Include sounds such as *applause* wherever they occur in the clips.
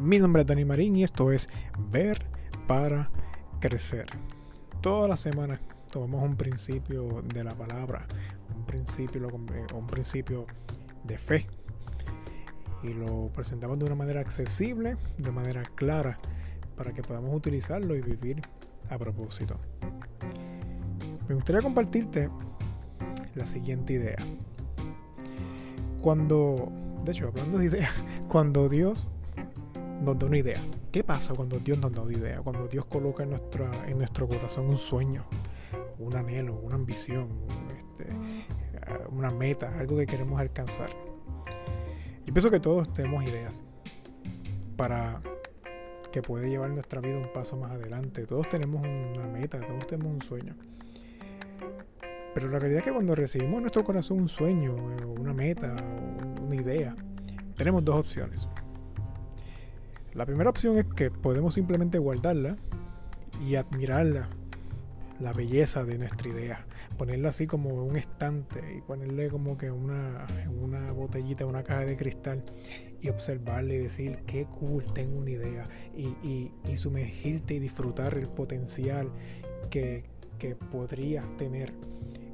Mi nombre es Dani Marín y esto es Ver para Crecer. Todas las semanas tomamos un principio de la palabra, un principio, un principio de fe y lo presentamos de una manera accesible, de manera clara, para que podamos utilizarlo y vivir a propósito. Me gustaría compartirte la siguiente idea. Cuando, de hecho, hablando de ideas, *laughs* cuando Dios nos da una idea, ¿qué pasa cuando Dios nos da una idea? Cuando Dios coloca en, nuestra, en nuestro corazón un sueño, un anhelo, una ambición, este, una meta, algo que queremos alcanzar. Yo pienso que todos tenemos ideas para que puede llevar nuestra vida un paso más adelante. Todos tenemos una meta, todos tenemos un sueño. Pero la realidad es que cuando recibimos en nuestro corazón un sueño, una meta, una idea, tenemos dos opciones. La primera opción es que podemos simplemente guardarla y admirarla, la belleza de nuestra idea, ponerla así como un estante y ponerle como que una, una botellita, una caja de cristal y observarle y decir qué cool, tengo una idea y, y, sumergirte y disfrutar el potencial que, que podrías tener,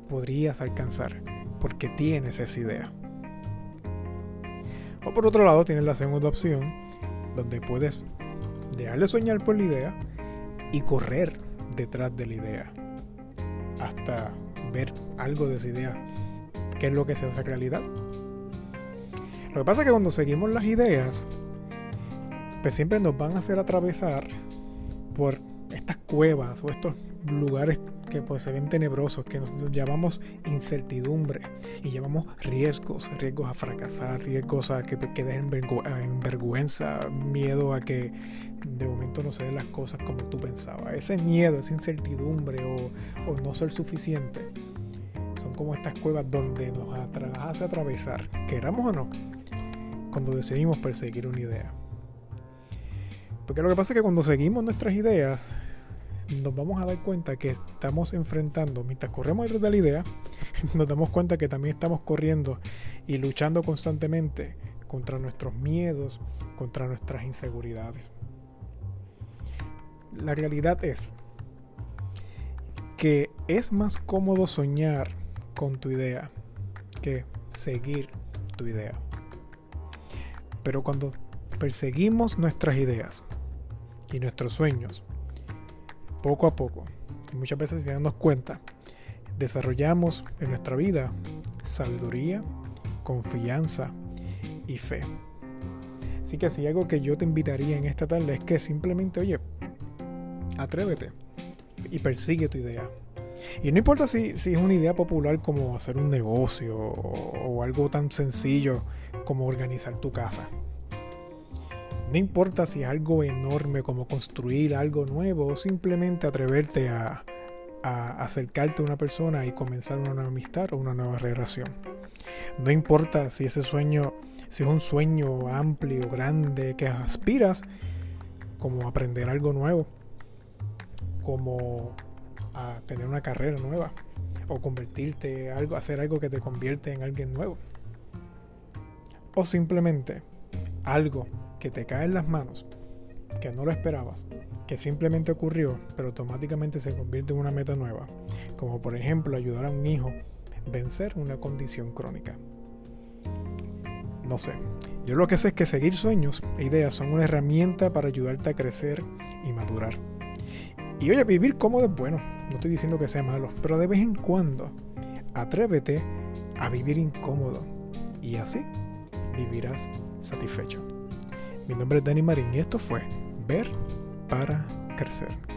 podrías alcanzar, porque tienes esa idea. O por otro lado, tienes la segunda opción, donde puedes dejar de soñar por la idea y correr detrás de la idea hasta ver algo de esa idea, qué es lo que se hace realidad. Lo que pasa es que cuando seguimos las ideas, pues siempre nos van a hacer atravesar por estas cuevas o estos lugares que pues se ven tenebrosos, que nosotros llamamos incertidumbre y llamamos riesgos, riesgos a fracasar, riesgos a que queden en vergüenza, miedo a que de momento no se den las cosas como tú pensabas. Ese miedo, esa incertidumbre o, o no ser suficiente, son como estas cuevas donde nos hace atravesar, queramos o no, cuando decidimos perseguir una idea. Porque lo que pasa es que cuando seguimos nuestras ideas, nos vamos a dar cuenta que estamos enfrentando, mientras corremos detrás de la idea, *laughs* nos damos cuenta que también estamos corriendo y luchando constantemente contra nuestros miedos, contra nuestras inseguridades. La realidad es que es más cómodo soñar con tu idea que seguir tu idea. Pero cuando perseguimos nuestras ideas y nuestros sueños, poco a poco, y muchas veces sin darnos cuenta, desarrollamos en nuestra vida sabiduría, confianza y fe. Así que si algo que yo te invitaría en esta tarde es que simplemente, oye, atrévete y persigue tu idea. Y no importa si, si es una idea popular como hacer un negocio o algo tan sencillo como organizar tu casa. No importa si es algo enorme como construir algo nuevo o simplemente atreverte a, acercarte a una persona y comenzar una nueva amistad o una nueva relación. No importa si ese sueño, si es un sueño amplio, grande, que aspiras, como aprender algo nuevo, como tener una carrera nueva, o convertirte algo, hacer algo que te convierte en alguien nuevo. O simplemente algo que te cae en las manos, que no lo esperabas, que simplemente ocurrió, pero automáticamente se convierte en una meta nueva, como por ejemplo ayudar a un hijo a vencer una condición crónica. No sé, yo lo que sé es que seguir sueños e ideas son una herramienta para ayudarte a crecer y madurar. Y oye, vivir cómodo es bueno, no estoy diciendo que sea malo, pero de vez en cuando atrévete a vivir incómodo y así vivirás satisfecho. Mi nombre es Dani Marín y esto fue Ver para Crecer.